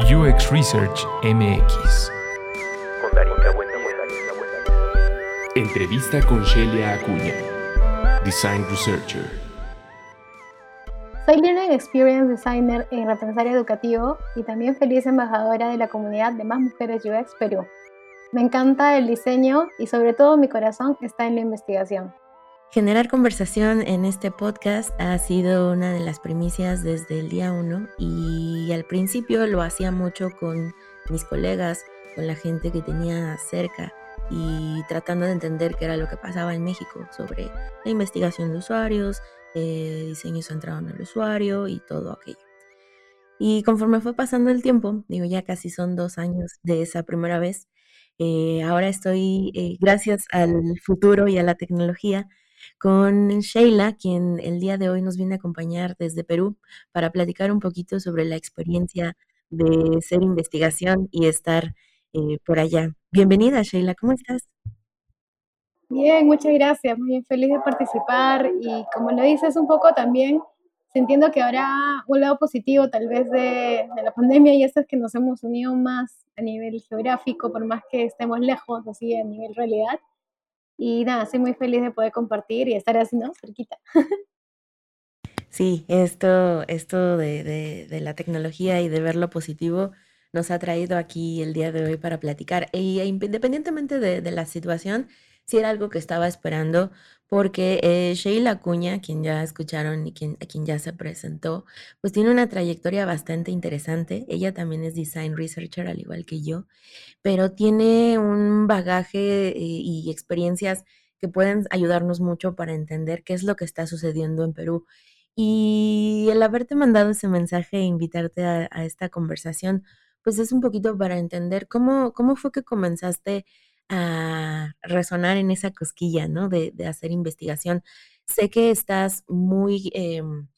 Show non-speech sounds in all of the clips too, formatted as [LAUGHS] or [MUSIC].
UX Research MX. Entrevista con Shelia Acuña, Design Researcher. Soy Learning Experience Designer en Repensar Educativo y también feliz embajadora de la comunidad de Más Mujeres UX Perú. Me encanta el diseño y sobre todo mi corazón está en la investigación. Generar conversación en este podcast ha sido una de las primicias desde el día uno y al principio lo hacía mucho con mis colegas, con la gente que tenía cerca y tratando de entender qué era lo que pasaba en México sobre la investigación de usuarios, eh, diseño centrado en el usuario y todo aquello. Y conforme fue pasando el tiempo, digo ya casi son dos años de esa primera vez, eh, ahora estoy, eh, gracias al futuro y a la tecnología, con Sheila, quien el día de hoy nos viene a acompañar desde Perú para platicar un poquito sobre la experiencia de ser investigación y estar eh, por allá. Bienvenida, Sheila, ¿cómo estás? Bien, muchas gracias, muy feliz de participar y como lo dices un poco también, entiendo que ahora un lado positivo tal vez de, de, la pandemia y eso es que nos hemos unido más a nivel geográfico, por más que estemos lejos, así a nivel realidad, y nada, soy muy feliz de poder compartir y estar así, ¿no? Cerquita. Sí, esto, esto de, de, la tecnología y de ver lo positivo nos ha traído aquí el día de hoy para platicar. E independientemente de, de la situación, si era algo que estaba esperando, porque eh, Sheila Cuña, quien ya escucharon y quien, a quien ya se presentó, pues tiene una trayectoria bastante interesante. Ella también es design researcher, al igual que yo, pero tiene un bagaje eh, y experiencias que pueden ayudarnos mucho para entender qué es lo que está sucediendo en Perú. Y el haberte mandado ese mensaje e invitarte a, a esta conversación, pues es un poquito para entender cómo, cómo fue que comenzaste a resonar en esa cosquilla, ¿no? De, hacer investigación. Sé que estás muy em,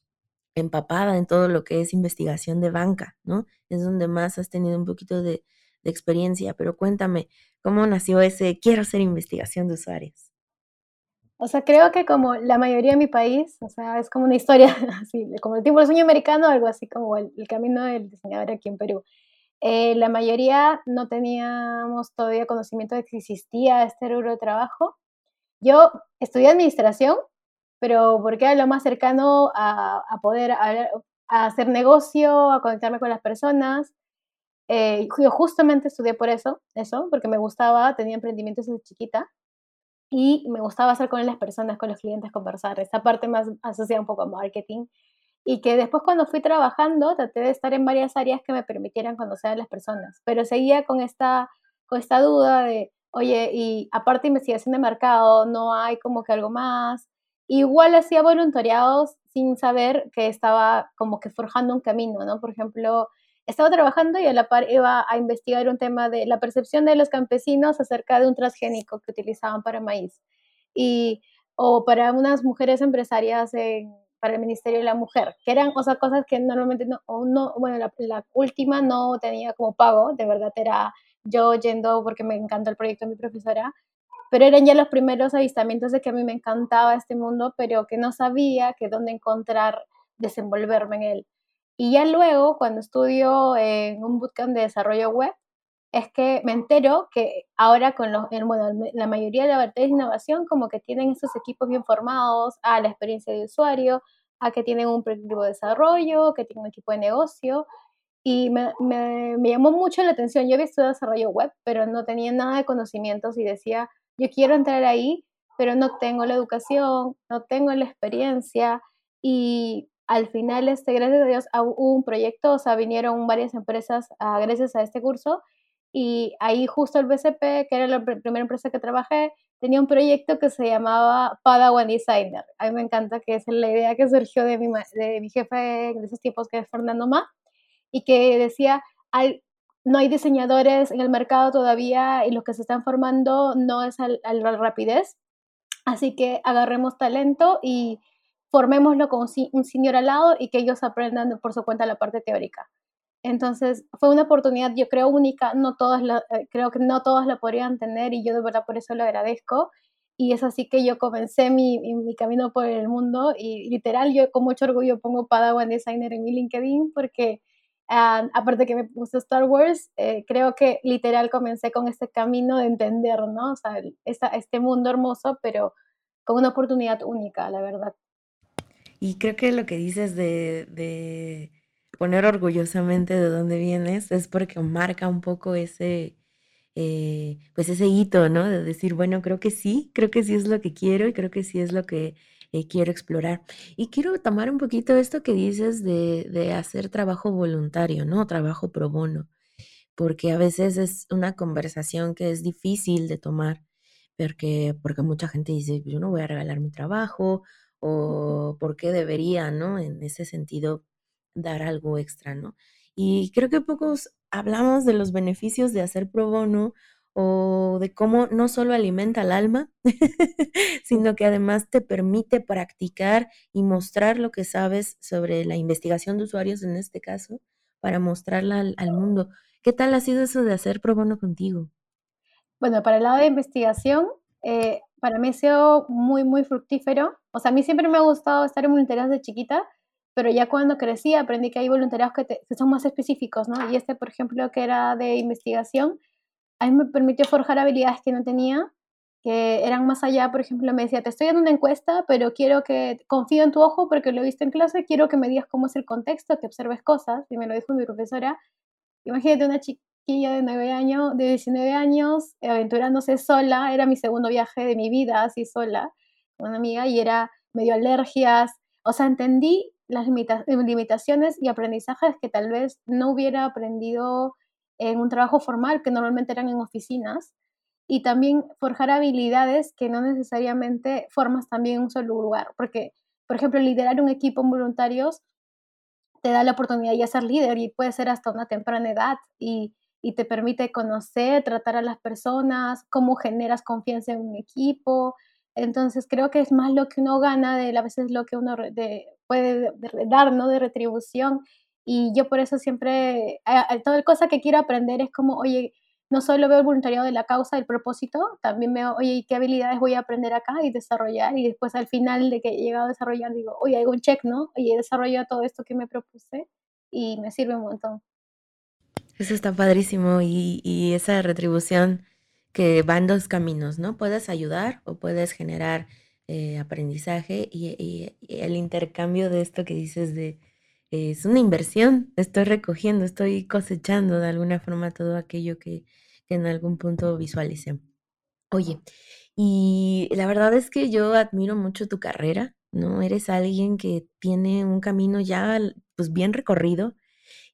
empapada en todo lo que es investigación de banca, ¿no? Es donde más has tenido un poquito de, experiencia, pero cuéntame, ¿cómo nació ese quiero hacer investigación de usuarios? O sea, creo que como la mayoría de mi país, o sea, es como una historia [LAUGHS] así, como el tipo del sueño americano, algo así como el camino del diseñador aquí en Perú. Eh, la mayoría no teníamos todavía conocimiento de que existía este rubro de trabajo. Yo estudié administración, pero porque era lo más cercano a, poder hacer negocio, a conectarme con las personas. Eh, yo justamente estudié por eso, eso, porque me gustaba, tenía emprendimientos desde chiquita y me gustaba hacer con las personas, con los clientes, conversar. Esta parte más asociada un poco a marketing y que después cuando fui trabajando traté de estar en varias áreas que me permitieran conocer a las personas, pero seguía con esta, con esta duda de, oye, y aparte de investigación de mercado, no hay como que algo más. Igual hacía voluntariados sin saber que estaba como que forjando un camino, ¿no? Por ejemplo, estaba trabajando y a la par iba a investigar un tema de la percepción de los campesinos acerca de un transgénico que utilizaban para maíz. Y, o para unas mujeres empresarias en para el Ministerio de la Mujer, que eran o cosas que normalmente no, no bueno, la, última no tenía como pago, de verdad era yo yendo porque me encantó el proyecto de mi profesora, pero eran ya los primeros avistamientos de que a mí me encantaba este mundo, pero que no sabía que dónde encontrar, desenvolverme en él. Y ya luego, cuando estudio en un bootcamp de desarrollo web, es que me entero que ahora con los, bueno, la mayoría de la de innovación como que tienen esos equipos bien formados a la experiencia de usuario, a que tienen un equipo de desarrollo, que tienen un equipo de negocio. Y me, me, me, llamó mucho la atención. Yo había estudiado desarrollo web, pero no tenía nada de conocimientos y decía, yo quiero entrar ahí, pero no tengo la educación, no tengo la experiencia. Y al final, este, gracias a Dios, hubo un proyecto, o sea, vinieron varias empresas a, gracias a este curso y ahí justo el BCP, que era la primera empresa que trabajé, tenía un proyecto que se llamaba Padawan Designer. A mí me encanta que es la idea que surgió de mi, de mi jefe de esos tiempos, que es Fernando Ma, y que decía, no hay diseñadores en el mercado todavía y los que se están formando no es a la rapidez. Así que agarremos talento y formémoslo con un senior al lado y que ellos aprendan por su cuenta la parte teórica. Entonces fue una oportunidad, yo creo, única, no todas eh, creo que no todas la podrían tener y yo de verdad por eso lo agradezco. Y es así que yo comencé mi, mi camino por el mundo y literal yo con mucho orgullo pongo Padawan Designer en mi LinkedIn porque aparte que me puso Star Wars, eh, creo que literal comencé con este camino de entender, ¿no? O sea, este mundo hermoso, pero con una oportunidad única, la verdad. Y creo que lo que dices de, de poner orgullosamente de dónde vienes es porque marca un poco ese, eh, pues ese hito, ¿no? De decir, bueno, creo que sí, creo que sí es lo que quiero y creo que sí es lo que eh, quiero explorar. Y quiero tomar un poquito esto que dices de, de hacer trabajo voluntario, ¿no? Trabajo pro bono, porque a veces es una conversación que es difícil de tomar, porque, porque mucha gente dice, yo no voy a regalar mi trabajo, o por qué debería, ¿no? En ese sentido, dar algo extra, ¿no? Y creo que pocos hablamos de los beneficios de hacer pro bono o de cómo no solo alimenta el alma, [LAUGHS] sino que además te permite practicar y mostrar lo que sabes sobre la investigación de usuarios en este caso, para mostrarla al, mundo. ¿Qué tal ha sido eso de hacer pro bono contigo? Bueno, para el lado de investigación, eh, para mí ha sido muy, muy fructífero. O sea, a mí siempre me ha gustado estar en voluntariados de chiquita, pero ya cuando crecí aprendí que hay voluntariados que, que, son más específicos, ¿no? Y este, por ejemplo, que era de investigación, a mí me permitió forjar habilidades que no tenía, que eran más allá, por ejemplo, me decía, te estoy dando una encuesta, pero quiero que confío en tu ojo porque lo he visto en clase, quiero que me digas cómo es el contexto, que observes cosas, y me lo dijo mi profesora. Imagínate una chiquilla de 9 años, de 19 años, aventurándose sola, era mi segundo viaje de mi vida, así sola, con una amiga, y era medio alergias, o sea, entendí las limitaciones y aprendizajes que tal vez no hubiera aprendido en un trabajo formal, que normalmente eran en oficinas, y también forjar habilidades que no necesariamente formas también en un solo lugar, porque, por ejemplo, liderar un equipo en voluntarios te da la oportunidad de ser líder y puede ser hasta una temprana edad y, y te permite conocer, tratar a las personas, cómo generas confianza en un equipo. Entonces creo que es más lo que uno gana de a veces lo que uno de, puede dar, ¿no? De retribución. Y yo por eso siempre, a, toda cosa que quiero aprender es como, oye, no solo veo el voluntariado de la causa, el propósito, también veo, oye, ¿qué habilidades voy a aprender acá y desarrollar? Y después al final de que he llegado a desarrollar, digo, oye, hago un check, ¿no? Oye, he desarrollado todo esto que me propuse y me sirve un montón. Eso está padrísimo y esa retribución que va en dos caminos, ¿no? Puedes ayudar o puedes generar eh, aprendizaje y, el intercambio de esto que dices de es una inversión, estoy recogiendo, estoy cosechando de alguna forma todo aquello que, en algún punto visualicé. Oye, y la verdad es que yo admiro mucho tu carrera, ¿no? Eres alguien que tiene un camino ya pues bien recorrido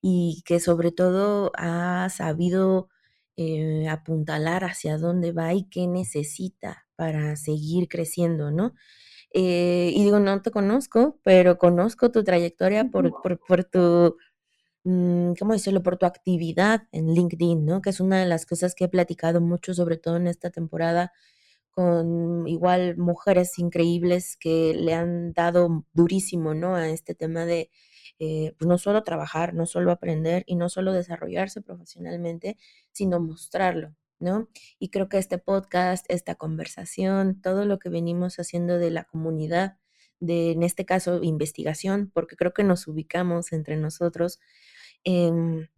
y que sobre todo ha sabido eh, apuntalar hacia dónde va y qué necesita para seguir creciendo, ¿no? Eh, y digo, no te conozco, pero conozco tu trayectoria por, por, tu, mm, ¿cómo decirlo? Por tu actividad en LinkedIn, ¿no? Que es una de las cosas que he platicado mucho, sobre todo en esta temporada, con igual mujeres increíbles que le han dado durísimo, ¿no? A este tema de eh, pues no solo trabajar, no solo aprender y no solo desarrollarse profesionalmente, sino mostrarlo, ¿no? Y creo que este podcast, esta conversación, todo lo que venimos haciendo de la comunidad, de en este caso investigación, porque creo que nos ubicamos entre nosotros. Em,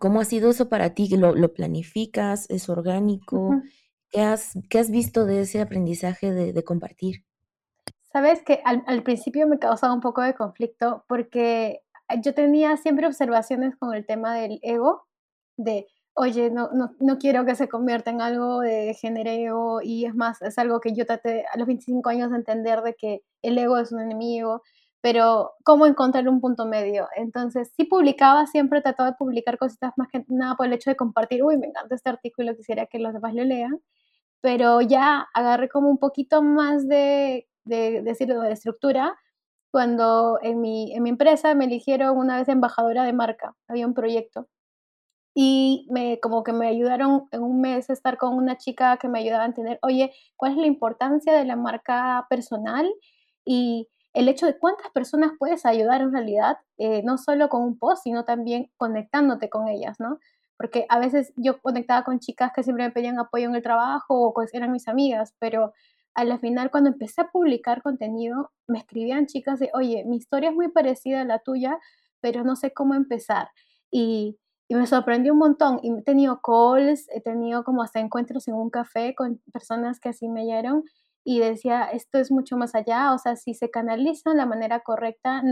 ¿Cómo ha sido eso para ti? ¿Lo, lo planificas? ¿Es orgánico? ¿Qué, has, ¿Qué has visto de ese aprendizaje de, de compartir? Sabes que al, al, principio me causaba un poco de conflicto porque yo tenía siempre observaciones con el tema del ego, de, oye, no, no, no quiero que se convierta en algo de género ego y es más, es algo que yo traté a los 25 años de entender de que el ego es un enemigo, pero cómo encontrar un punto medio. Entonces, sí publicaba, siempre trataba de publicar cositas más que nada por el hecho de compartir, uy, me encanta este artículo, quisiera que los demás lo lean, pero ya agarré como un poquito más de de, decirlo, de estructura, cuando en mi, en mi empresa me eligieron una vez embajadora de marca, había un proyecto. Y me, como que me ayudaron en un mes a estar con una chica que me ayudaba a entender, oye, ¿cuál es la importancia de la marca personal? Y el hecho de cuántas personas puedes ayudar en realidad, eh, no solo con un post, sino también conectándote con ellas, ¿no? Porque a veces yo conectaba con chicas que siempre me pedían apoyo en el trabajo o pues eran mis amigas, pero a la final cuando empecé a publicar contenido, me escribían chicas de, oye, mi historia es muy parecida a la tuya, pero no sé cómo empezar. y, y me sorprendió un montón. Y he tenido calls, he tenido como hasta encuentros en un café con personas que así me oyeron y decía, esto es mucho más allá, o sea, si se canaliza de la manera correcta,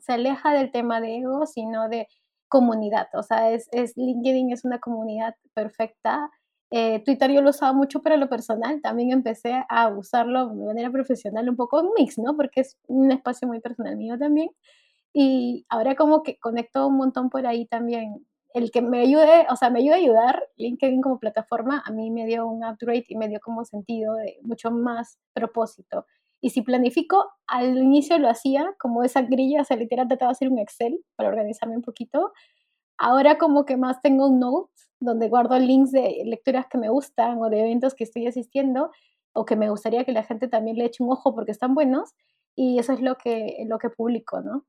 se aleja del tema de ego, sino de comunidad, o sea, es, es LinkedIn es una comunidad perfecta. Eh, Twitter yo lo usaba mucho para lo personal, también empecé a usarlo de manera profesional, un poco mix, ¿no? Porque es un espacio muy personal mío también. Y ahora como que conecto un montón por ahí también el que me ayude, o sea, me ayuda a ayudar, LinkedIn como plataforma, a mí me dio un upgrade y me dio como sentido de mucho más propósito. Y si planifico, al inicio lo hacía como esa grilla, o sea, literal trataba de hacer un Excel para organizarme un poquito. Ahora como que más tengo un note donde guardo links de lecturas que me gustan o de eventos que estoy asistiendo o que me gustaría que la gente también le eche un ojo porque están buenos y eso es lo que, lo que publico, ¿no?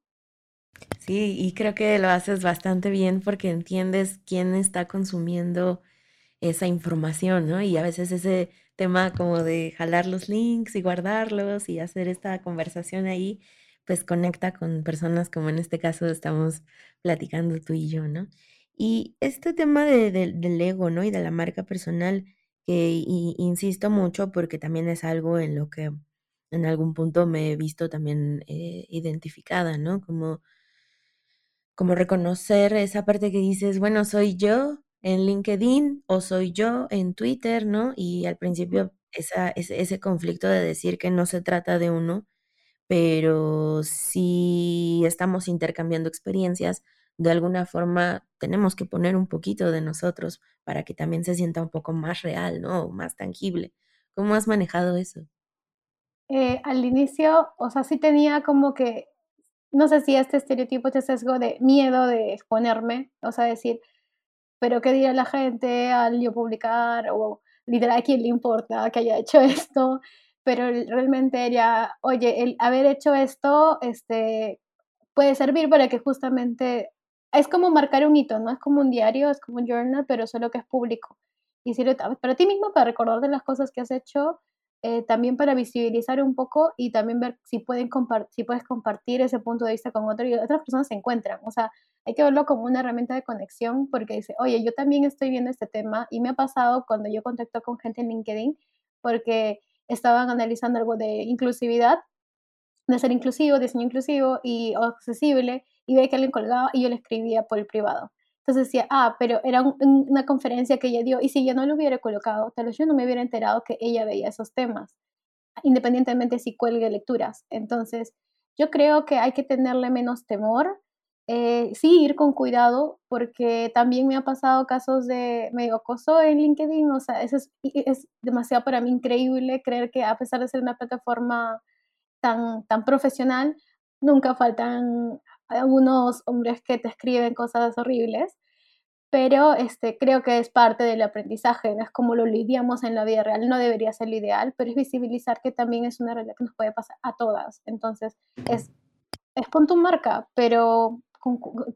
Sí, y creo que lo haces bastante bien porque entiendes quién está consumiendo esa información, ¿no? Y a veces ese tema como de jalar los links y guardarlos y hacer esta conversación ahí, pues conecta con personas como en este caso estamos platicando tú y yo, ¿no? Y este tema de, del ego, ¿no? Y de la marca personal, que insisto mucho porque también es algo en lo que en algún punto me he visto también eh, identificada, ¿no? Como como reconocer esa parte que dices, bueno, soy yo en LinkedIn o soy yo en Twitter, ¿no? Y al principio esa, ese, ese conflicto de decir que no se trata de uno, pero si estamos intercambiando experiencias, de alguna forma tenemos que poner un poquito de nosotros para que también se sienta un poco más real, ¿no? Más tangible. ¿Cómo has manejado eso? Eh, al inicio, o sea, sí tenía como que no sé si este estereotipo, este sesgo de miedo de exponerme, o sea, decir, pero ¿qué dirá la gente al yo publicar? O literal, ¿a quién le importa que haya hecho [LAUGHS] esto? Pero realmente era, oye, el haber hecho esto este, puede servir para que justamente, es como marcar un hito, ¿no? Es como un diario, es como un journal, pero solo que es público. Y sirve para ti mismo, para recordar de las cosas que has hecho eh, también para visibilizar un poco y también ver si, pueden si puedes compartir ese punto de vista con otro y otras personas se encuentran. O sea, hay que verlo como una herramienta de conexión porque dice, oye, yo también estoy viendo este tema y me ha pasado cuando yo contacto con gente en LinkedIn porque estaban analizando algo de inclusividad, de ser inclusivo, diseño inclusivo y accesible y ve que alguien colgaba y yo le escribía por el privado. Entonces decía, ah, pero era una conferencia que ella dio y si yo no lo hubiera colocado, tal vez yo no me hubiera enterado que ella veía esos temas, independientemente si cuelgue lecturas. Entonces, yo creo que hay que tenerle menos temor, eh, sí ir con cuidado, porque también me ha pasado casos de medio acoso en LinkedIn, o sea, eso es, es demasiado para mí increíble creer que a pesar de ser una plataforma tan, tan profesional, nunca faltan algunos hombres que te escriben cosas horribles, pero este, creo que es parte del aprendizaje, no es como lo lidiamos en la vida real, no debería ser lo ideal, pero es visibilizar que también es una realidad que nos puede pasar a todas. Entonces, es, es pon tu marca, pero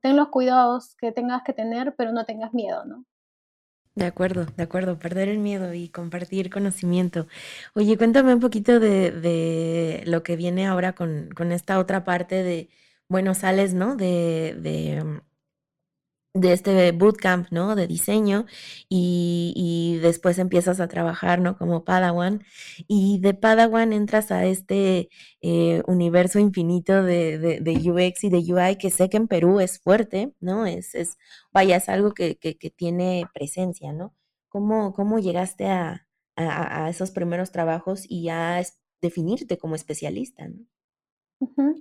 ten los cuidados que tengas que tener, pero no tengas miedo, ¿no? De acuerdo, de acuerdo, perder el miedo y compartir conocimiento. Oye, cuéntame un poquito de, de lo que viene ahora con, con esta otra parte de bueno, sales, ¿no? De, de este bootcamp, ¿no? De diseño y, y, después empiezas a trabajar, ¿no? Como Padawan y de Padawan entras a este eh, universo infinito de, de, UX y de UI que sé que en Perú es fuerte, ¿no? Es, es vaya, es algo que, que, que tiene presencia, ¿no? ¿Cómo, cómo llegaste a, a, a, esos primeros trabajos y a definirte como especialista, ¿no?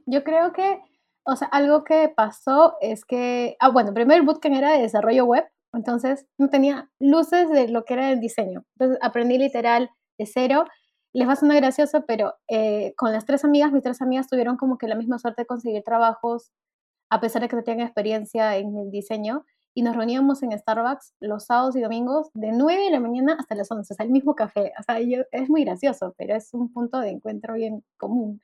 Yo creo que o sea, algo que pasó es que, ah, bueno, primero el bootcamp era de desarrollo web, entonces no tenía luces de lo que era el diseño. Entonces aprendí literal de cero. Les va a sonar gracioso, pero eh, con las tres amigas, mis tres amigas tuvieron como que la misma suerte de conseguir trabajos, a pesar de que no tenían experiencia en el diseño, y nos reuníamos en Starbucks los sábados y domingos de 9 de la mañana hasta las 11, o sea, el mismo café. O sea, es muy gracioso, pero es un punto de encuentro bien común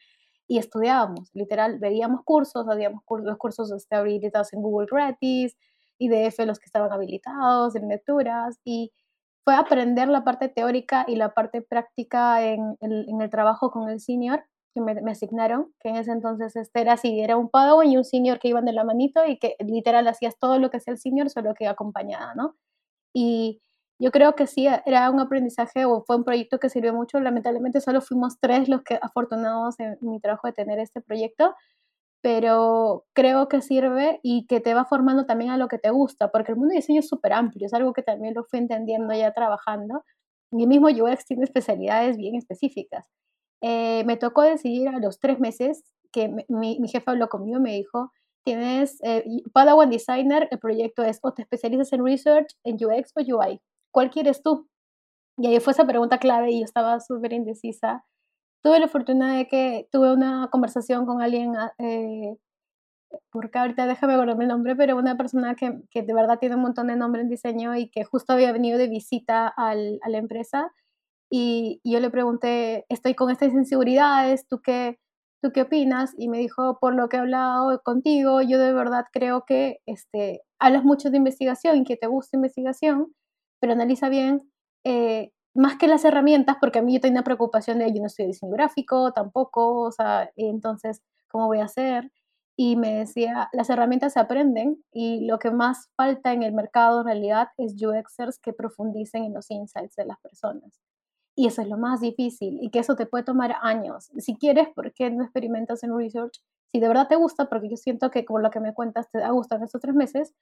y estudiábamos, literal, veíamos cursos, habíamos los cursos este, habilitados en Google gratis, IDF los que estaban habilitados en lecturas y fue aprender la parte teórica y la parte práctica en el, en el trabajo con el senior que me, me, asignaron, que en ese entonces este era así, era un padawan y un senior que iban de la manito y que literal hacías todo lo que hacía el senior, solo que acompañada, ¿no? Y yo creo que sí, era un aprendizaje o fue un proyecto que sirvió mucho. Lamentablemente solo fuimos tres los que afortunados en mi trabajo de tener este proyecto, pero creo que sirve y que te va formando también a lo que te gusta, porque el mundo de diseño es súper amplio, es algo que también lo fui entendiendo ya trabajando. Y mismo UX tiene especialidades bien específicas. Eh, me tocó decidir a los tres meses que mi, mi jefe habló conmigo y me dijo, tienes eh, Padawan Designer, el proyecto es o te especializas en Research, en UX o UI. ¿Cuál quieres tú? Y ahí fue esa pregunta clave y yo estaba súper indecisa tuve la fortuna de que tuve una conversación con alguien, ah, eh, porque ahorita déjame acordarme el nombre, pero una persona que, que, de verdad tiene un montón de nombre en diseño y que justo había venido de visita al, a la empresa. Y, yo le pregunté, estoy con estas inseguridades, ¿tú qué, ¿tú qué opinas? Y me dijo, por lo que he hablado contigo, yo de verdad creo que este, hablas mucho de investigación y que te gusta investigación, pero analiza bien eh, más que las herramientas, porque a mí yo tenía una preocupación de, yo no estoy diseño gráfico tampoco, o sea, entonces, ¿cómo voy a hacer? Y me decía, las herramientas se aprenden y lo que más falta en el mercado en realidad es UXers que profundicen en los insights de las personas. Y eso es lo más difícil y que eso te puede tomar años. Si quieres, ¿por qué no experimentas en research? Si de verdad te gusta, porque yo siento que como lo que me cuentas te ha gustado en estos tres meses,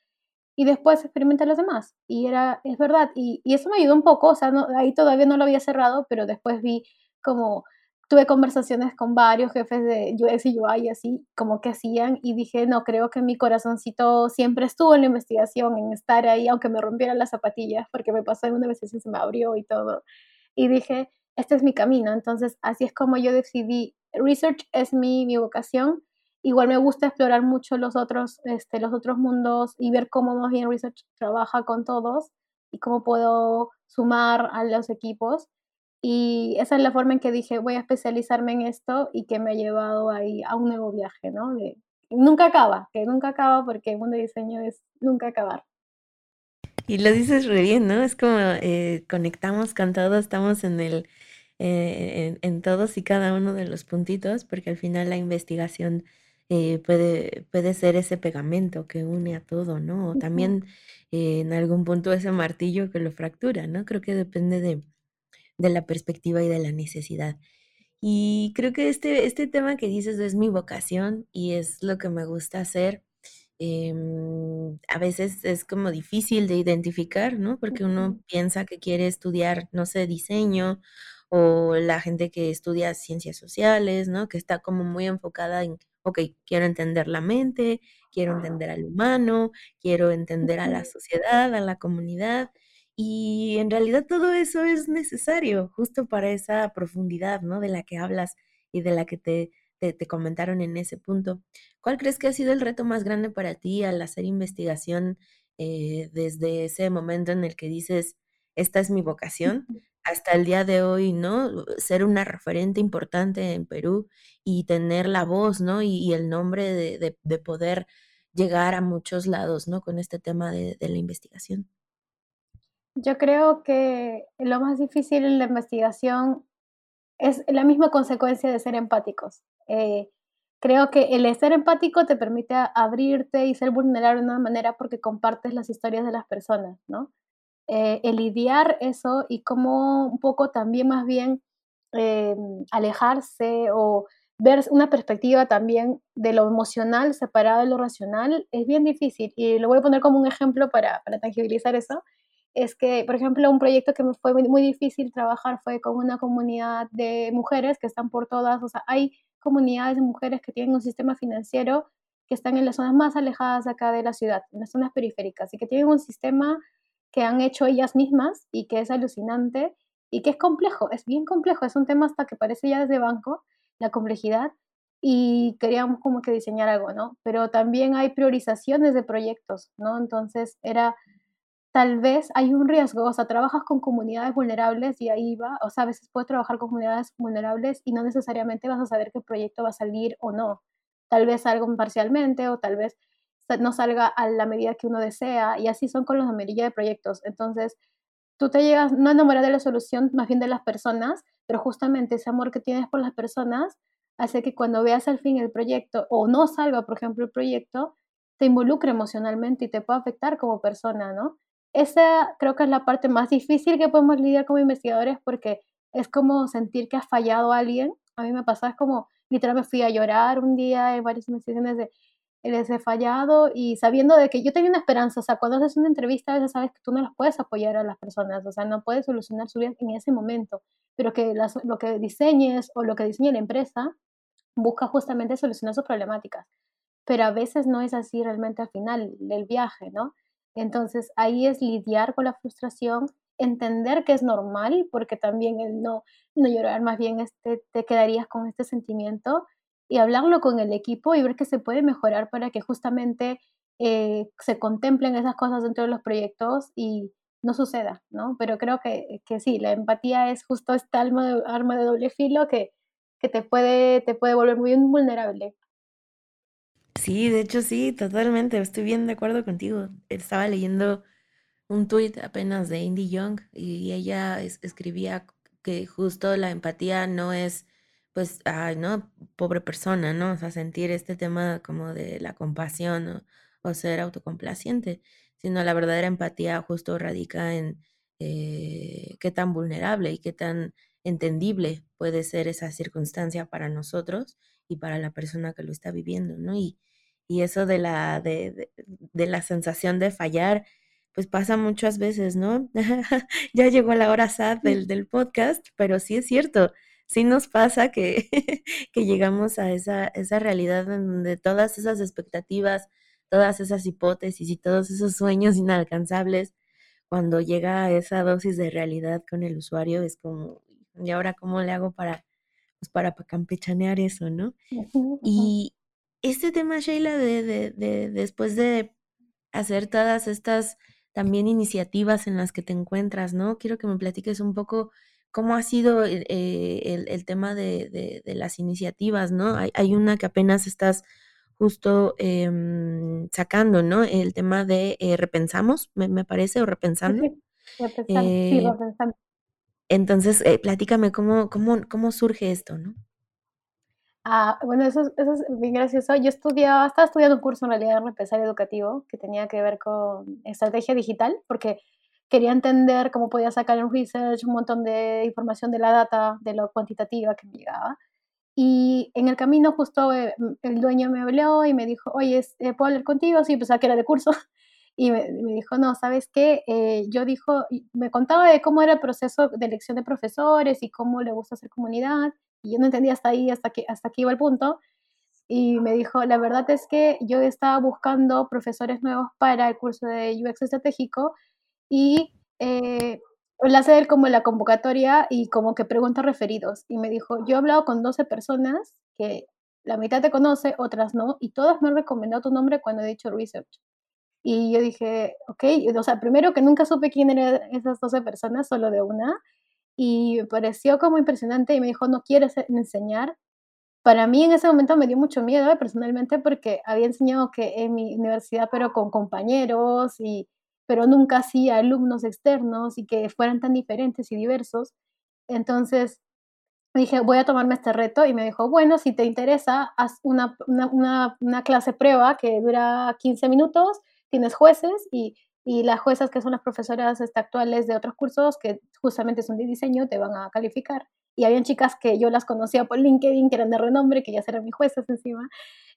y después experimenta los demás. Y era, es verdad, y, y eso me ayudó un poco, o sea, no, ahí todavía no lo había cerrado, pero después vi como, tuve conversaciones con varios jefes de UX y UI así, como que hacían, y dije, no, creo que mi corazoncito siempre estuvo en la investigación, en estar ahí, aunque me rompieran las zapatillas, porque me pasó en una y se me abrió y todo. Y dije, este es mi camino, entonces así es como yo decidí, research es mi, mi vocación, Igual me gusta explorar mucho los otros, este, los otros mundos y ver cómo más bien Research trabaja con todos y cómo puedo sumar a los equipos. Y esa es la forma en que dije, voy a especializarme en esto y que me ha llevado ahí a un nuevo viaje, ¿no? De, nunca acaba, que nunca acaba porque el mundo de diseño es nunca acabar. Y lo dices re bien, ¿no? Es como eh, conectamos con todo, estamos en el, eh, en, todos y cada uno de los puntitos, porque al final la investigación eh, puede, puede ser ese pegamento que une a todo, ¿no? O también eh, en algún punto ese martillo que lo fractura, ¿no? Creo que depende de, de la perspectiva y de la necesidad. Y creo que este, este tema que dices es mi vocación y es lo que me gusta hacer. Em, a veces es como difícil de identificar, ¿no? Porque uno piensa que quiere estudiar, no sé, diseño o la gente que estudia ciencias sociales, ¿no? Que está como muy enfocada en ok, quiero entender la mente, quiero entender al humano, quiero entender a la sociedad, a la comunidad. Y en realidad todo eso es necesario justo para esa profundidad, ¿no? De la que hablas y de la que te, te, comentaron en ese punto. ¿Cuál crees que ha sido el reto más grande para ti al hacer investigación eh, desde ese momento en el que dices, esta es mi vocación? Hasta el día de hoy, ¿no? Ser una referente importante en Perú y tener la voz, ¿no? Y, el nombre de, poder llegar a muchos lados, ¿no? Con este tema de, la investigación. Yo creo que lo más difícil en la investigación es la misma consecuencia de ser empáticos. Eh, creo que el ser empático te permite abrirte y ser vulnerable de una manera porque compartes las historias de las personas, ¿no? Eh, el lidiar eso y cómo un poco también más bien eh, alejarse o ver una perspectiva también de lo emocional separado de lo racional es bien difícil. Y lo voy a poner como un ejemplo para, para tangibilizar eso. Es que, por ejemplo, un proyecto que me fue muy, muy difícil trabajar fue con una comunidad de mujeres que están por todas, o sea, hay comunidades de mujeres que tienen un sistema financiero que están en las zonas más alejadas acá de la ciudad, en las zonas periféricas, y que tienen un sistema que han hecho ellas mismas y que es alucinante y que es complejo, es bien complejo, es un tema hasta que parece ya desde banco, la complejidad, y queríamos como que diseñar algo, ¿no? Pero también hay priorizaciones de proyectos, ¿no? Entonces era, tal vez hay un riesgo, o sea, trabajas con comunidades vulnerables y ahí va, o sea, a veces puedes trabajar con comunidades vulnerables y no necesariamente vas a saber qué proyecto va a salir o no. Tal vez algo parcialmente o tal vez no salga a la medida que uno desea y así son con los amarillos de proyectos. Entonces, tú te llegas no a enamorar de la solución, más bien de las personas, pero justamente ese amor que tienes por las personas hace que cuando veas al fin el proyecto o no salga, por ejemplo, el proyecto, te involucre emocionalmente y te puede afectar como persona, ¿no? Esa creo que es la parte más difícil que podemos lidiar como investigadores porque es como sentir que ha fallado alguien. A mí me pasó, es como, literalmente fui a llorar un día en varias investigaciones de les he fallado y sabiendo de que yo tenía una esperanza, o sea, cuando haces una entrevista a veces sabes que tú no las puedes apoyar a las personas, o sea, no puedes solucionar su vida en ese momento, pero que lo que diseñes o lo que diseñe la empresa busca justamente solucionar sus problemáticas, pero a veces no es así realmente al final del viaje, ¿no? Entonces ahí es lidiar con la frustración, entender que es normal, porque también el no, no llorar, más bien este, te quedarías con este sentimiento y hablarlo con el equipo y ver qué se puede mejorar para que justamente eh, se contemplen esas cosas dentro de los proyectos y no suceda, ¿no? Pero creo que, que sí, la empatía es justo esta arma de, arma de doble filo que, que te, puede, te puede volver muy vulnerable. Sí, de hecho sí, totalmente, estoy bien de acuerdo contigo. Estaba leyendo un tuit apenas de Indy Young y ella escribía que justo la empatía no es pues, ay, ¿no? Pobre persona, ¿no? O sea, sentir este tema como de la compasión o, ser autocomplaciente, sino la verdadera empatía justo radica en eh, qué tan vulnerable y qué tan entendible puede ser esa circunstancia para nosotros y para la persona que lo está viviendo, ¿no? Y, y eso de la, de, de, la sensación de fallar, pues pasa muchas veces, ¿no? [LAUGHS] ya llegó la hora sad del, del podcast, pero sí es cierto, sí nos pasa que, [LAUGHS] que llegamos a esa, esa realidad en donde todas esas expectativas, todas esas hipótesis y todos esos sueños inalcanzables, cuando llega esa dosis de realidad con el usuario, es como, ¿y ahora cómo le hago para, pues para campechanear eso, no? Y este tema, Sheila, de, de, de, después de hacer todas estas también iniciativas en las que te encuentras, ¿no? Quiero que me platiques un poco cómo ha sido eh, el, el, tema de, de, las iniciativas, ¿no? Hay, hay, una que apenas estás justo eh, sacando, ¿no? El tema de eh, repensamos, me, me, parece, o repensando. Sí, repensando, sí, eh, repensando. Entonces, eh, platícame cómo, cómo, cómo surge esto, ¿no? Ah, bueno, eso, eso, es bien gracioso. Yo estudiaba, estaba estudiando un curso en realidad de empresario educativo que tenía que ver con estrategia digital, porque quería entender cómo podía sacar un research un montón de información de la data, de lo cuantitativa que me llegaba. Y en el camino justo eh, el dueño me habló y me dijo, oye, eh, ¿puedo hablar contigo? Sí, pensaba que era de curso. [LAUGHS] Y me, dijo, no, ¿sabes qué? Eh, yo dijo, me contaba de cómo era el proceso de elección de profesores y cómo le gusta hacer comunidad. Y yo no entendía hasta ahí, hasta que, hasta aquí iba el punto. Y me dijo, la verdad es que yo estaba buscando profesores nuevos para el curso de UX estratégico y eh, le hace él como la convocatoria y como que pregunta referidos. Y me dijo, yo he hablado con 12 personas que la mitad te conoce, otras no, y todas me han recomendado tu nombre cuando he dicho research. Y yo dije, ok, o sea, primero que nunca supe quién eran esas 12 personas, solo de una, y me pareció como impresionante y me dijo, no quieres enseñar. Para mí en ese momento me dio mucho miedo personalmente porque había enseñado que en mi universidad, pero con compañeros y pero nunca hacía alumnos externos y que fueran tan diferentes y diversos. Entonces dije, voy a tomarme este reto y me dijo, bueno, si te interesa, haz una, una, una, clase prueba que dura 15 minutos, tienes jueces y, y las juezas que son las profesoras este, actuales de otros cursos que justamente son de diseño te van a calificar. Y habían chicas que yo las conocía por LinkedIn, que eran de renombre, que ya eran mis jueces encima.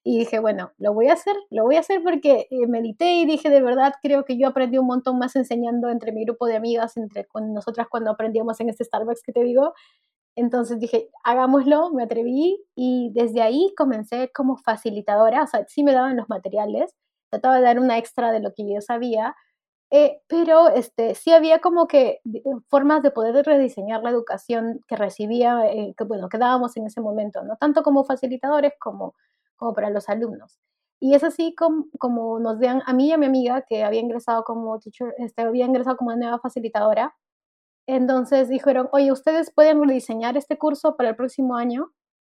Y dije, bueno, lo voy a hacer, lo voy a hacer porque eh, medité y dije, de verdad, creo que yo aprendí un montón más enseñando entre mi grupo de amigas, entre con nosotras cuando aprendíamos en este Starbucks que te digo. Entonces dije, hagámoslo, me atreví y desde ahí comencé como facilitadora, o sea, sí me daban los materiales, trataba de dar una extra de lo que yo sabía, eh, pero este, sí había como que formas de poder rediseñar la educación que recibía, eh, que bueno, que dábamos en ese momento, no tanto como facilitadores como como para los alumnos. Y es así como, como nos vean a mí y a mi amiga que había ingresado como teacher, este, había ingresado como nueva facilitadora. Entonces dijeron, oye, ustedes pueden rediseñar este curso para el próximo año.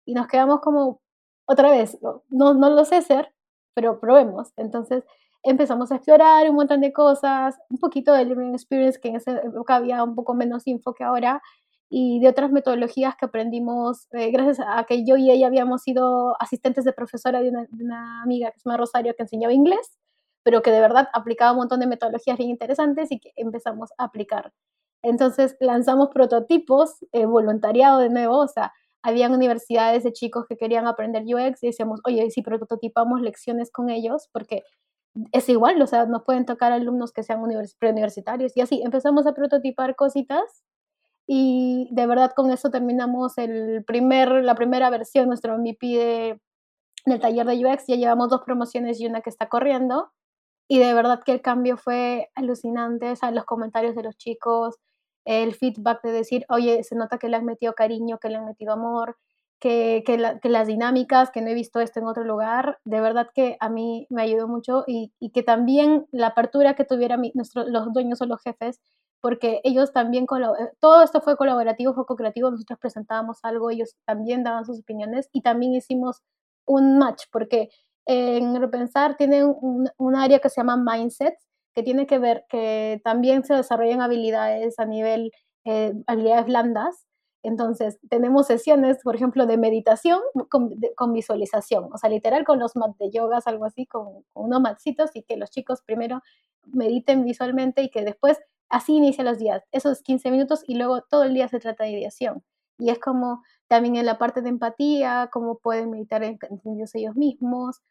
Y nos quedamos como, otra vez, no, no lo sé hacer, pero probemos. Entonces empezamos a explorar un montón de cosas, un poquito de Learning Experience, que en esa época había un poco menos info que ahora, y de otras metodologías que aprendimos eh, gracias a que yo y ella habíamos sido asistentes de profesora de una, amiga que se llama Rosario que enseñaba inglés, pero que de verdad aplicaba un montón de metodologías bien interesantes y que empezamos a aplicar. Entonces lanzamos prototipos, eh, voluntariado de nuevo, o sea, habían universidades de chicos que querían aprender UX y decíamos, oye, si prototipamos lecciones con ellos, porque es igual, o sea, nos pueden tocar alumnos que sean preuniversitarios. Y así empezamos a prototipar cositas y de verdad con eso terminamos el primer, la primera versión, nuestro MVP de, del taller de UX, ya llevamos dos promociones y una que está corriendo. Y de verdad que el cambio fue alucinante, o sea, los comentarios de los chicos, el feedback de decir, oye, se nota que le han metido cariño, que le han metido amor, que, las dinámicas, que no he visto esto en otro lugar, de verdad que a mí me ayudó mucho y, que también la apertura que tuvieran los dueños o los jefes, porque ellos también, eh, todo esto fue colaborativo, fue co-creativo, nosotros presentábamos algo, ellos también daban sus opiniones y también hicimos un match, porque en Repensar tiene un, un área que se llama Mindset, que tiene que ver que también se desarrollan habilidades a nivel, eh, habilidades blandas. Entonces, tenemos sesiones, por ejemplo, de meditación con, visualización, o sea, literal con los mats de yogas, algo así, con, unos matsitos y que los chicos primero mediten visualmente y que después así inicia los días, esos 15 minutos y luego todo el día se trata de ideación. Y es como también en la parte de empatía, cómo pueden meditar en, ellos mismos,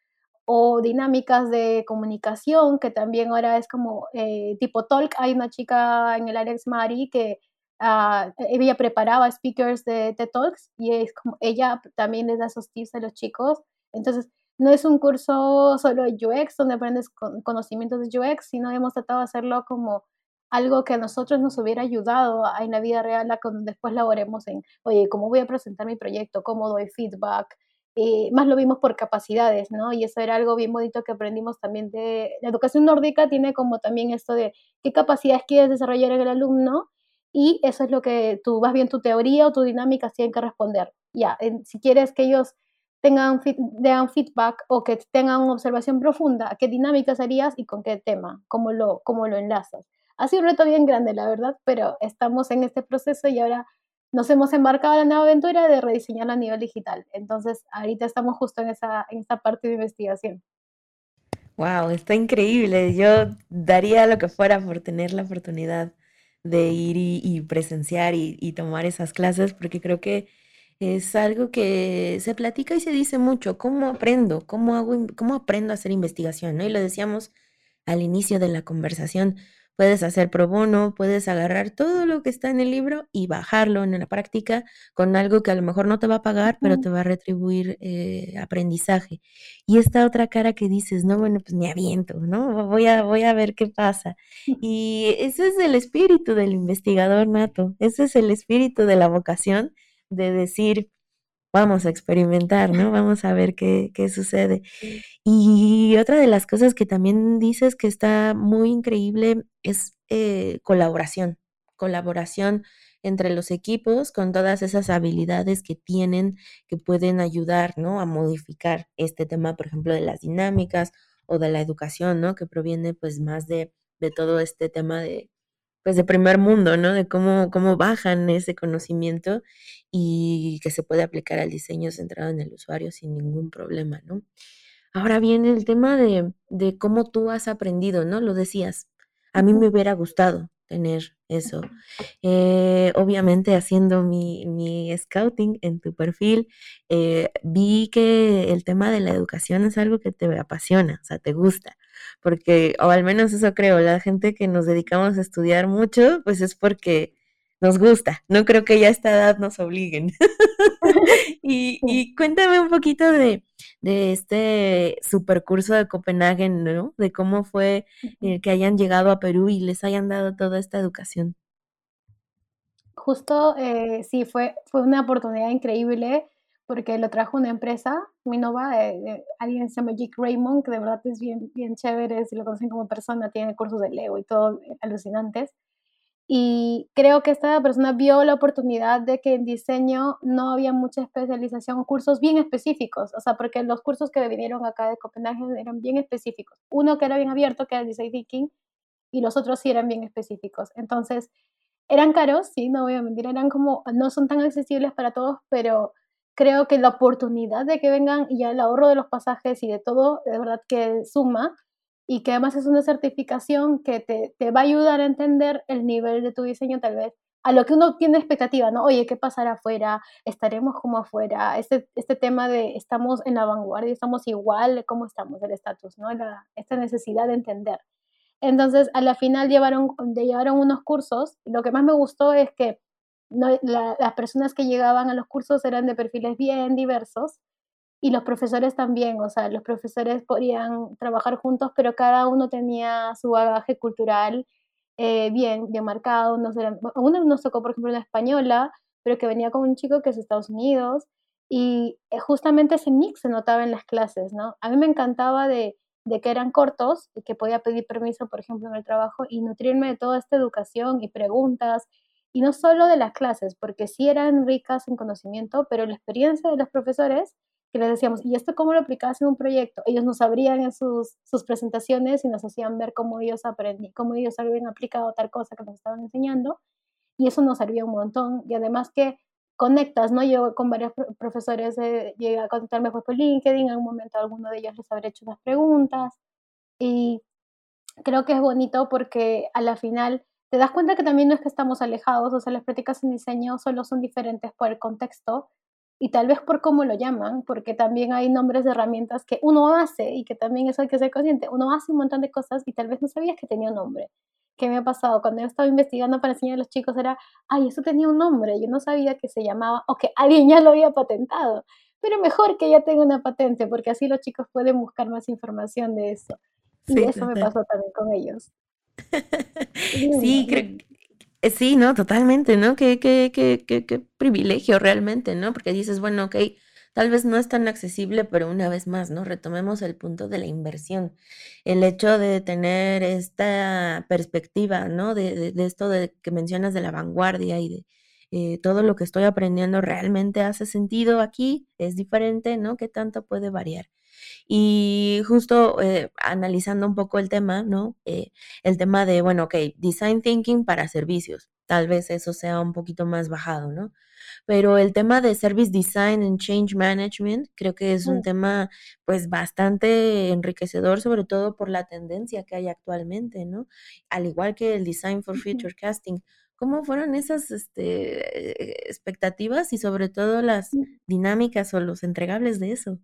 o dinámicas de comunicación, que también ahora es como eh, tipo talk. Hay una chica en el Alex Mari que uh, ella preparaba speakers de TED Talks y es como, ella también les da esos tips a los chicos. Entonces, no es un curso solo de UX donde aprendes conocimientos de UX, sino hemos tratado de hacerlo como algo que a nosotros nos hubiera ayudado en la vida real a cuando después laboremos en, oye, ¿cómo voy a presentar mi proyecto? ¿Cómo doy feedback? Eh, más lo vimos por capacidades, ¿no? Y eso era algo bien bonito que aprendimos también de la educación nórdica, tiene como también esto de qué capacidades quieres desarrollar en el alumno y eso es lo que tú vas bien tu teoría o tu dinámica tienen que responder. Ya, si quieres que ellos tengan den feedback o que tengan una observación profunda, ¿qué dinámicas harías y con qué tema? ¿Cómo lo, cómo lo enlazas? Ha sido un reto bien grande, la verdad, pero estamos en este proceso y ahora nos hemos embarcado en la nueva aventura de rediseñar a nivel digital. Entonces, ahorita estamos justo en esa, en esta parte de investigación. Wow, está increíble. Yo daría lo que fuera por tener la oportunidad de ir y, presenciar y, tomar esas clases, porque creo que es algo que se platica y se dice mucho. ¿Cómo aprendo? ¿Cómo, hago, cómo aprendo a hacer investigación? ¿no? Y lo decíamos al inicio de la conversación. Puedes hacer pro bono, puedes agarrar todo lo que está en el libro y bajarlo en la práctica con algo que a lo mejor no te va a pagar, pero te va a retribuir eh, aprendizaje. Y esta otra cara que dices, no, bueno, pues me aviento, ¿no? Voy a, voy a ver qué pasa. Y ese es el espíritu del investigador nato, ese es el espíritu de la vocación de decir, vamos a experimentar, ¿no? Vamos a ver qué, qué sucede. Y otra de las cosas que también dices que está muy increíble es eh, colaboración, colaboración entre los equipos con todas esas habilidades que tienen, que pueden ayudar, ¿no? A modificar este tema, por ejemplo, de las dinámicas o de la educación, ¿no? Que proviene pues más de, de todo este tema de, pues de primer mundo, ¿no? De cómo, cómo bajan ese conocimiento y que se puede aplicar al diseño centrado en el usuario sin ningún problema, ¿no? Ahora viene el tema de, de cómo tú has aprendido, ¿no? Lo decías, a mí me hubiera gustado tener eso. Eh, obviamente haciendo mi, mi, scouting en tu perfil, eh, vi que el tema de la educación es algo que te apasiona, o sea, te gusta porque, o al menos eso creo, la gente que nos dedicamos a estudiar mucho, pues es porque nos gusta. No creo que ya a esta edad nos obliguen. [LAUGHS] y, cuéntame un poquito de, de este supercurso de Copenhague, ¿no? De cómo fue que hayan llegado a Perú y les hayan dado toda esta educación. Justo, eh, sí, fue, fue una oportunidad increíble porque lo trajo una empresa, Minova, eh, alguien se llama Jake Raymond, que de verdad es bien, bien chévere, si lo conocen como persona, tiene cursos de Lego y todo eh, alucinantes. Y creo que esta persona vio la oportunidad de que en diseño no había mucha especialización, cursos bien específicos, o sea, porque los cursos que vinieron acá de Copenhague eran bien específicos. Uno que era bien abierto, que era el Design Thinking, y los otros sí eran bien específicos. Entonces, eran caros, sí, no voy a mentir, eran como, no son tan accesibles para todos, pero creo que la oportunidad de que vengan y el ahorro de los pasajes y de todo, de verdad que suma y que además es una certificación que te, te va a ayudar a entender el nivel de tu diseño tal vez a lo que uno tiene expectativa, ¿no? Oye, ¿qué pasará afuera? ¿Estaremos como afuera? Este, este tema de estamos en la vanguardia, estamos igual, ¿cómo estamos el estatus, ¿no? esta necesidad de entender. Entonces, a la final llevaron, llevaron unos cursos lo que más me gustó es que las personas que llegaban a los cursos eran de perfiles bien diversos y los profesores también, o sea, los profesores podían trabajar juntos, pero cada uno tenía su bagaje cultural eh, bien, bien marcado. Unos uno nos tocó, por ejemplo, una española, pero que venía con un chico que es de Estados Unidos y eh, justamente ese mix se notaba en las clases, ¿no? A mí me encantaba de que eran cortos y que podía pedir permiso, por ejemplo, en el trabajo y nutrirme de toda esta educación y preguntas y no solo de las clases, porque sí eran ricas en conocimiento, pero la experiencia de los profesores, que les decíamos, ¿y esto cómo lo aplicabas en un proyecto? Ellos nos abrían en sus, sus presentaciones y nos hacían ver cómo ellos aprendían, cómo ellos habían aplicado tal cosa que nos estaban enseñando, y eso nos servía un montón. Y además que conectas, ¿no? Yo con varios profesores eh, llegué a conectarme pues, por LinkedIn, en algún momento alguno de ellos les habré hecho unas preguntas, y creo que es bonito porque a la final te das cuenta que también no es que estamos alejados, o sea, las prácticas en diseño solo son diferentes por el contexto y tal vez por cómo lo llaman, porque también hay nombres de herramientas que uno hace y que también eso hay que ser consciente. Uno hace un montón de cosas y tal vez no sabías que tenía un nombre. ¿Qué me ha pasado? Cuando yo estaba investigando para enseñar a los chicos era, ay, eso tenía un nombre, yo no sabía que se llamaba o que alguien ya lo había patentado. Pero mejor que ya tenga una patente, porque así los chicos pueden buscar más información de eso. Y eso me pasó también con ellos. Sí, creo eh, sí, no, totalmente, ¿no? Qué, qué, qué, qué, qué privilegio realmente, ¿no? Porque dices, bueno, ok, tal vez no es tan accesible, pero una vez más, ¿no? Retomemos el punto de la inversión. El hecho de tener esta perspectiva, ¿no? De, de, esto de, que mencionas de la vanguardia y de eh, todo lo que estoy aprendiendo realmente hace sentido aquí, es diferente, ¿no? ¿Qué tanto puede variar? Y justo eh, analizando un poco el tema, ¿no? Eh, el tema de, bueno, ok, design thinking para servicios, tal vez eso sea un poquito más bajado, ¿no? Pero el tema de service design and change management creo que es un tema pues bastante enriquecedor, sobre todo por la tendencia que hay actualmente, ¿no? Al igual que el design for future casting. ¿Cómo fueron esas este, expectativas y sobre todo las mm. dinámicas o los entregables de eso?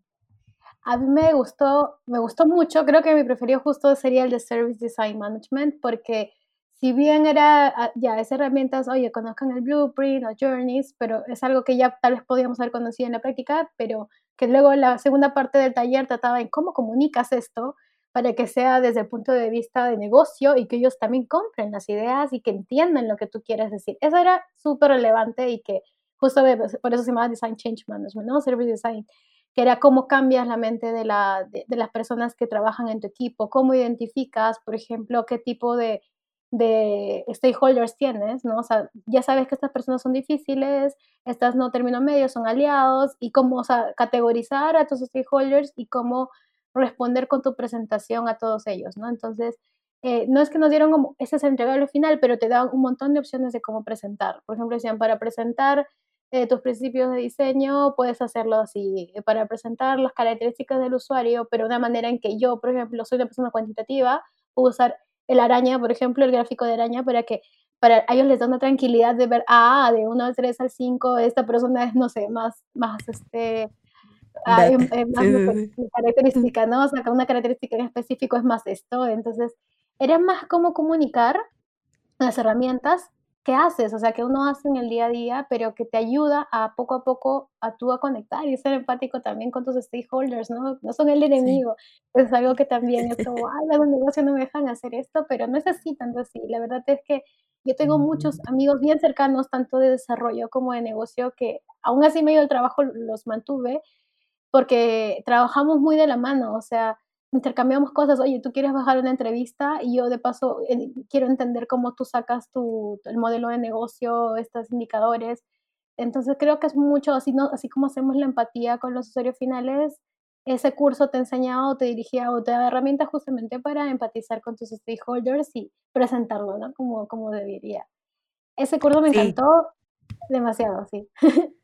A mí me gustó, me gustó mucho, creo que mi preferido justo sería el de Service Design Management, porque si bien era ah, ya esas herramientas, oye, conozcan el Blueprint o Journeys, pero es algo que ya tal vez podíamos haber conocido en la práctica, pero que luego la segunda parte del taller trataba en cómo comunicas esto para que sea desde el punto de vista de negocio y que ellos también compren las ideas y que entiendan lo que tú quieres decir. Eso era súper relevante y que justo por eso se llama Design Change Management, ¿no? Service Design que era cómo cambias la mente de, la, de, las personas que trabajan en tu equipo, cómo identificas, por ejemplo, qué tipo de, de stakeholders tienes, ¿no? O sea, ya sabes que estas personas son difíciles, estas no término medio, son aliados, y cómo, categorizar a tus stakeholders y cómo responder con tu presentación a todos ellos, ¿no? Entonces, eh, no es que nos dieron como, ese es el entregable final, pero te dan un montón de opciones de cómo presentar. Por ejemplo, decían, para presentar eh, tus principios de diseño, puedes hacerlo así, eh, para presentar las características del usuario, pero de una manera en que yo, por ejemplo, soy una persona cuantitativa, puedo usar el araña, por ejemplo, el gráfico de araña, para que para ellos les da una tranquilidad de ver, ah, de 1 al 3 al 5, esta persona es, no sé, más, más, este, em, eh, más característica, ¿no? O sea, una característica en específico es más esto. Entonces, era más como comunicar las herramientas ¿qué haces? O sea, que uno hace en el día a día, pero que te ayuda a poco a poco a tú a conectar y ser empático también con tus stakeholders, ¿no? No son el enemigo. Es algo que también es [LAUGHS] como, ay, los negocios no me dejan hacer esto, pero no es así, tanto así. La verdad es que yo tengo muchos mm. amigos bien cercanos, tanto de desarrollo como de negocio, que aún así medio del trabajo los mantuve porque trabajamos muy de la mano, o sea, intercambiamos cosas, oye, tú quieres bajar una entrevista y yo de paso eh, quiero entender cómo tú sacas tu, el modelo de negocio, estos indicadores. Entonces creo que es mucho así, ¿no? así como hacemos la empatía con los usuarios finales, ese curso te enseñaba o te dirigía o te da herramientas justamente para empatizar con tus stakeholders y presentarlo, ¿no? Como, como debería. Ese curso me encantó demasiado, sí. [LAUGHS]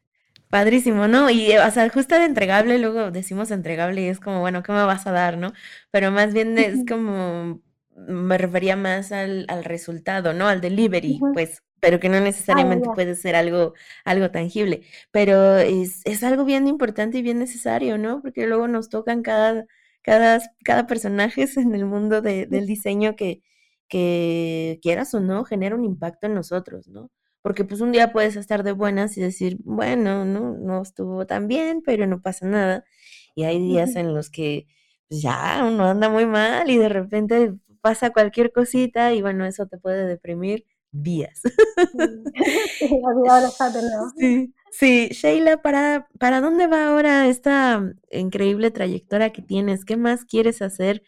Padrísimo, ¿no? Y, o sea, justo de entregable, luego decimos entregable y es como, bueno, ¿qué me vas a dar, no? Pero más bien es como, me refería más al, al resultado, ¿no? Al delivery, pues, pero que no ah, necesariamente puede ser algo, algo tangible. Pero es, es algo bien importante y bien necesario, ¿no? Porque luego nos tocan cada, cada, cada personaje [LAUGHS] en el mundo de, del diseño que, que quieras o no, genera un impacto en nosotros, ¿no? Porque pues un día puedes estar de buenas y decir, bueno, no, no estuvo tan bien, pero no pasa nada. Y hay días en los que pues, ya uno anda muy mal y de repente pasa cualquier cosita y bueno, eso te puede deprimir días. Sí, [LAUGHS] [LAUGHS] sí, Sheila, ¿para, ¿para dónde va ahora esta increíble trayectoria que tienes? ¿Qué más quieres hacer?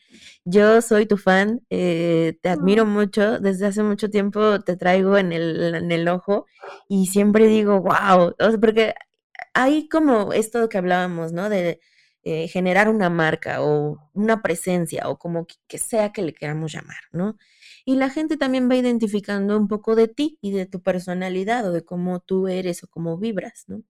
Yo soy tu fan, eh, te admiro mucho, desde hace mucho tiempo te traigo en el, en el ojo y siempre digo, wow, porque hay como esto que hablábamos, ¿no? De eh, generar una marca o una presencia o como que sea que le queramos llamar, ¿no? Y la gente también va identificando un poco de ti y de tu personalidad o de cómo tú eres o cómo vibras, ¿no?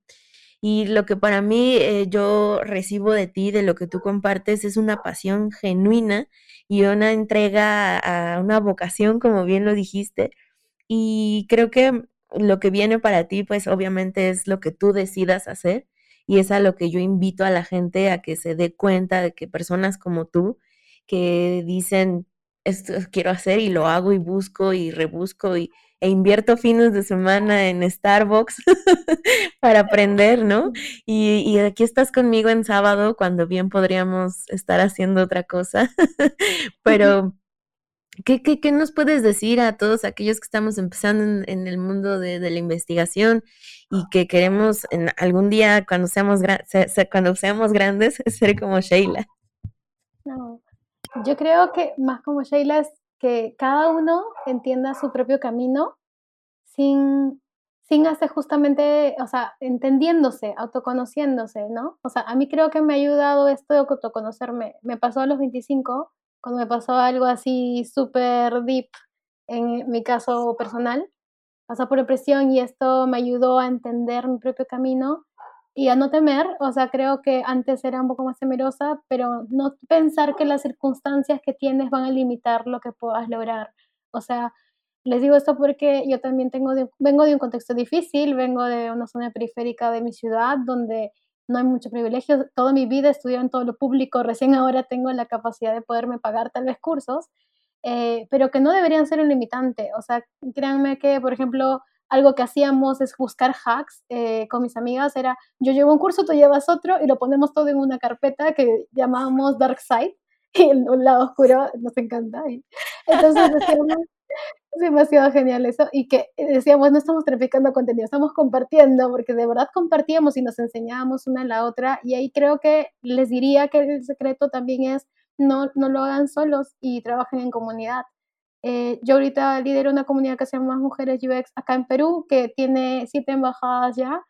Y lo que para mí eh, yo recibo de ti, de lo que tú compartes, es una pasión genuina y una entrega a una vocación, como bien lo dijiste. Y creo que lo que viene para ti, pues obviamente es lo que tú decidas hacer y es a lo que yo invito a la gente a que se dé cuenta de que personas como tú, que dicen, esto quiero hacer y lo hago y busco y rebusco y, e invierto fines de semana en Starbucks [LAUGHS] para aprender, ¿no? Y, y, aquí estás conmigo en sábado cuando bien podríamos estar haciendo otra cosa, [LAUGHS] pero... ¿Qué, qué, qué nos puedes decir a todos aquellos que estamos empezando en, el mundo de, de, la investigación y que queremos en algún día cuando seamos, cuando seamos grandes [LAUGHS] ser como Sheila? No, yo creo que más como Sheila es que cada uno entienda su propio camino sin, sin hacer justamente, o sea, entendiéndose, autoconociéndose, ¿no? O sea, a mí creo que me ha ayudado esto de autoconocerme. Me pasó a los 25, cuando me pasó algo así súper deep en mi caso personal. Pasó por depresión y esto me ayudó a entender mi propio camino y a no temer, o sea, creo que antes era un poco más temerosa, pero no pensar que las circunstancias que tienes van a limitar lo que puedas lograr. O sea, les digo esto porque yo también tengo vengo de un contexto difícil, vengo de una zona periférica de mi ciudad donde no hay mucho privilegio. Toda mi vida estudié en todo lo público, recién ahora tengo la capacidad de poderme pagar tal vez cursos, eh, pero que no deberían ser un limitante. O sea, créanme que, por ejemplo, algo que hacíamos es buscar hacks eh, con mis amigas, era yo llevo un curso, tú llevas otro y lo ponemos todo en una carpeta que llamábamos Dark Side, [LAUGHS] y el, lado oscuro nos encanta. entonces decíamos, [LAUGHS] es demasiado genial eso, y que decíamos, no estamos traficando contenido, estamos compartiendo, porque de verdad compartíamos y nos enseñábamos una a la otra, y ahí creo que les diría que el secreto también es no, no lo hagan solos y trabajen en comunidad. Eh, yo ahorita lidero una comunidad que se llama Mujeres UX acá en Perú, que tiene siete embajadas ya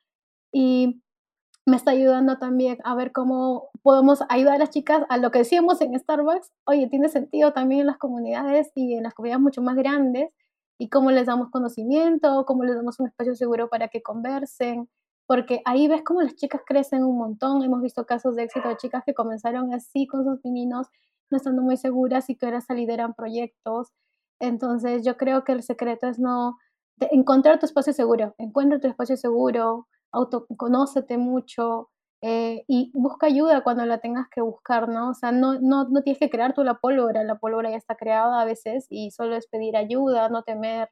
y me está ayudando también a ver cómo podemos ayudar a las chicas a lo que decíamos en Starbucks. Oye, tiene sentido también en las comunidades y en las comunidades mucho más grandes y cómo les damos conocimiento, cómo les damos un espacio seguro para que conversen, porque ahí ves cómo las chicas crecen un montón. Hemos visto casos de éxito de chicas que comenzaron así con sus pininos, no estando muy seguras y que ahora se lideran proyectos. Entonces yo creo que el secreto es no encontrar tu espacio seguro, encuentra tu espacio seguro, autoconócete mucho eh, y busca ayuda cuando la tengas que buscar, ¿no? O sea, no, no, no tienes que crear tú la pólvora, la pólvora ya está creada a veces y solo es pedir ayuda, no temer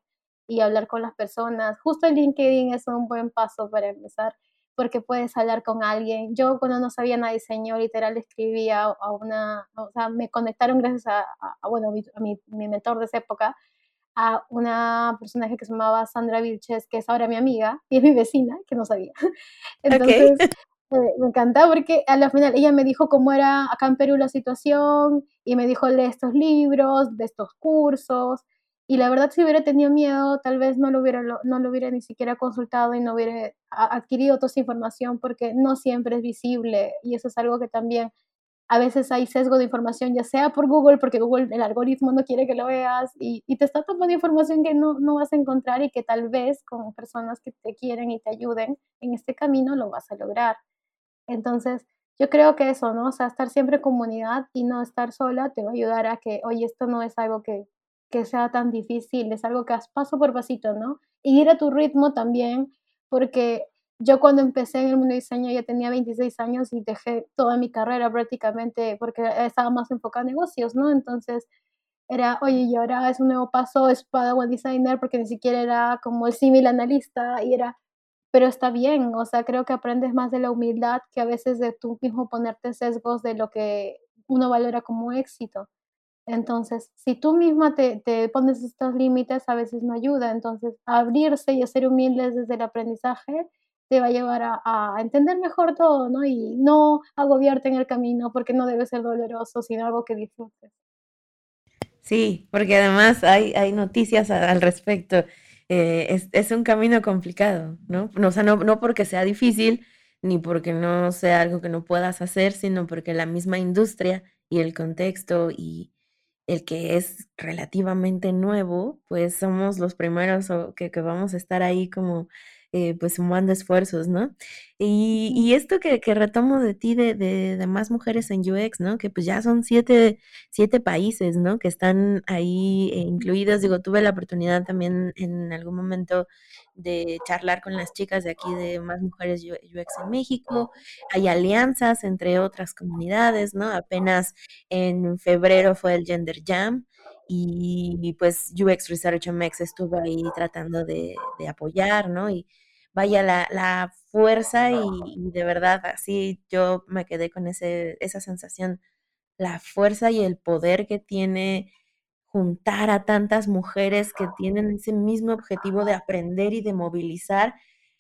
y hablar con las personas. Justo el LinkedIn es un buen paso para empezar porque puedes hablar con alguien. Yo cuando no sabía nada de diseño, literal escribía a una, o sea, me conectaron gracias a, bueno, a mi, mi, mentor de esa época, a una personaje que se llamaba Sandra Vilches, que es ahora mi amiga y es mi vecina, que no sabía. [LAUGHS] Entonces, eh, me encantaba porque a la final ella me dijo cómo era acá en Perú la situación y me dijo lee estos libros, de estos cursos. Y la verdad, si hubiera tenido miedo, tal vez no lo hubiera, no lo hubiera ni siquiera consultado y no hubiera adquirido toda esa información porque no siempre es visible y eso es algo que también a veces hay sesgo de información, ya sea por Google, porque Google, el algoritmo no quiere que lo veas, y, te está tomando información que no, no vas a encontrar y que tal vez con personas que te quieren y te ayuden en este camino lo vas a lograr. Entonces, yo creo que eso, ¿no? O sea, estar siempre en comunidad y no estar sola te va a ayudar a que, oye, esto no es algo que, que sea tan difícil, es algo que has paso por pasito, ¿no? Y ir a tu ritmo también, porque yo cuando empecé en el mundo de diseño ya tenía 26 años y dejé toda mi carrera prácticamente porque estaba más enfocada en negocios, ¿no? Entonces era, oye, y ahora es un nuevo paso, es Padawan Designer porque ni siquiera era como el símil analista y era, pero está bien, o sea, creo que aprendes más de la humildad que a veces de tú mismo ponerte sesgos de lo que uno valora como éxito. Entonces, si tú misma te, te pones estos límites, a veces no ayuda. Entonces, abrirse y ser humildes desde el aprendizaje te va a llevar a, entender mejor todo, ¿no? Y no agobiarte en el camino porque no debe ser doloroso, sino algo que disfrutes. Sí, porque además hay, hay noticias al respecto. Eh, es, es, un camino complicado, ¿no? O sea, no, no porque sea difícil, ni porque no sea algo que no puedas hacer, sino porque la misma industria y el contexto y el que es relativamente nuevo, pues somos los primeros que, que vamos a estar ahí como eh, pues sumando esfuerzos, ¿no? Y, esto que, retomo de ti, de, de, más mujeres en UX, ¿no? Que pues ya son siete, siete países, ¿no? Que están ahí eh, incluidos. Digo, tuve la oportunidad también en algún momento de charlar con las chicas de aquí de más mujeres UX en México. Hay alianzas entre otras comunidades, ¿no? Apenas en febrero fue el Gender Jam y, pues UX Research MX estuvo ahí tratando de, apoyar, ¿no? Y vaya la, fuerza y, de verdad así yo me quedé con ese, esa sensación, la fuerza y el poder que tiene juntar a tantas mujeres que tienen ese mismo objetivo de aprender y de movilizar.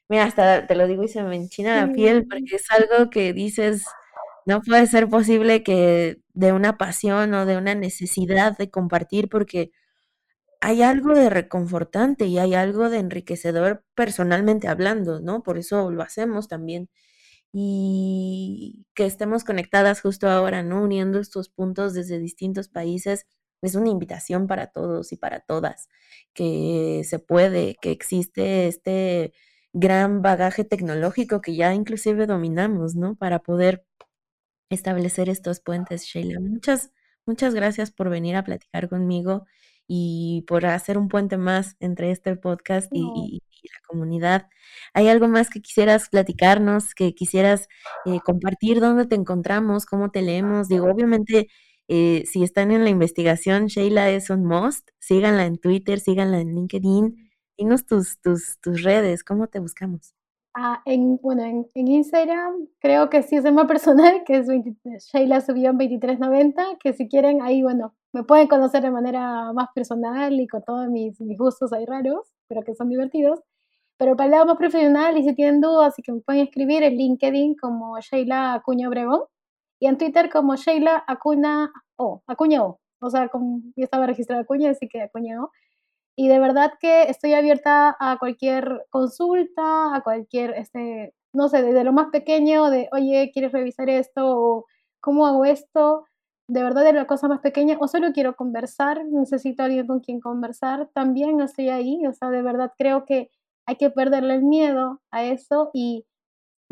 Mira, hasta te lo digo y se me enchina la piel porque es algo que dices, no puede ser posible que de una pasión o de una necesidad de compartir, porque hay algo de reconfortante y hay algo de enriquecedor personalmente hablando, ¿no? Por eso lo hacemos también. Y que estemos conectadas justo ahora, ¿no? Uniendo estos puntos desde distintos países, es una invitación para todos y para todas, que se puede, que existe este gran bagaje tecnológico que ya inclusive dominamos, ¿no? Para poder establecer estos puentes, Sheila. Muchas, muchas gracias por venir a platicar conmigo y por hacer un puente más entre este podcast y, la comunidad. ¿Hay algo más que quisieras platicarnos, que quisieras eh, compartir? ¿Dónde te encontramos? ¿Cómo te leemos? Digo, obviamente, eh, si están en la investigación, Sheila es un must. Síganla en Twitter, síganla en LinkedIn. Dinos tus, tus, tus redes, ¿cómo te buscamos? Ah, en, bueno, en, Instagram creo que sí es más [LAUGHS] personal, que es 20, Sheila subió en 2390, que si quieren ahí, bueno, me pueden conocer de manera más personal y con todos mis, mis gustos ahí raros, pero que son divertidos. Pero para el lado más profesional y si tienen dudas, así que me pueden escribir en LinkedIn como Sheila Acuña Obregón y en Twitter como Sheila Acuña O, Acuña O. O sea, como yo estaba registrada Acuña, así que Acuña O. Y de verdad que estoy abierta a cualquier consulta, a cualquier, este, no sé, desde lo más pequeño, de, oye, ¿quieres revisar esto? O ¿cómo hago esto? De verdad, de la cosa más pequeña, o solo quiero conversar, necesito a alguien con quien conversar, también estoy ahí, o sea, de verdad creo que hay que perderle el miedo a eso y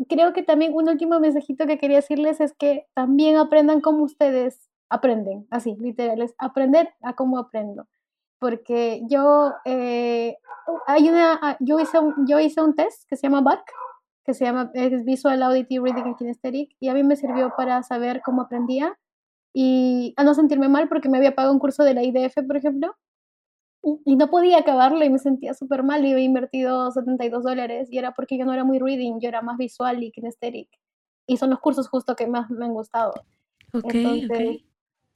creo que también un último mensajito que quería decirles es que también aprendan como ustedes aprenden, así, literal, es aprender a cómo aprendo porque yo, eh, hay una, ah, yo, hice un, yo hice un test que se llama BAC, que se llama Visual Auditive Reading and Kinesthetic, y a mí me sirvió para saber cómo aprendía y a no sentirme mal porque me había pagado un curso de la IDF, por ejemplo, y no podía acabarlo y me sentía súper mal y había invertido 72 dólares y era porque yo no era muy reading, yo era más visual y kinesthetic. Y son los cursos justo que más me han gustado. Entonces,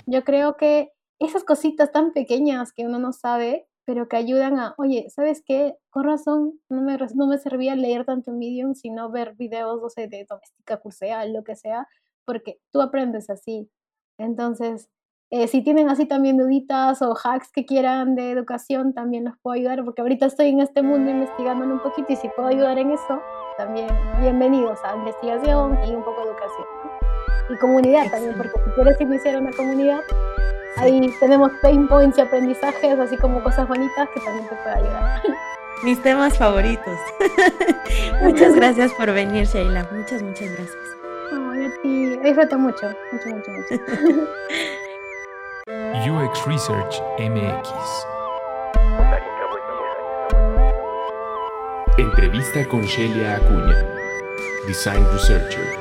yo creo que esas cositas tan pequeñas que uno no sabe, pero que ayudan a, oye, ¿sabes qué? Con razón, no me, no me servía leer tanto Medium, sino ver videos, no sé, de doméstica curseal, lo que sea, porque tú aprendes así. Entonces, eh, si tienen así también duditas o hacks que quieran de educación, también los puedo ayudar, porque ahorita estoy en este mundo investigando un poquito y si puedo ayudar en eso, también bienvenidos a investigación y un poco de educación. y comunidad también, porque si quieres iniciar una comunidad, ahí tenemos pain points y aprendizajes, así como cosas bonitas que también te puede ayudar. [LAUGHS] Mis temas favoritos. [LAUGHS] muchas gracias por venir, Sheila. Muchas, muchas gracias. Ay, a ti. Disfruto mucho, mucho, mucho, mucho. [LAUGHS] UX Research MX. Entrevista con Shelia Acuña, Design Researcher.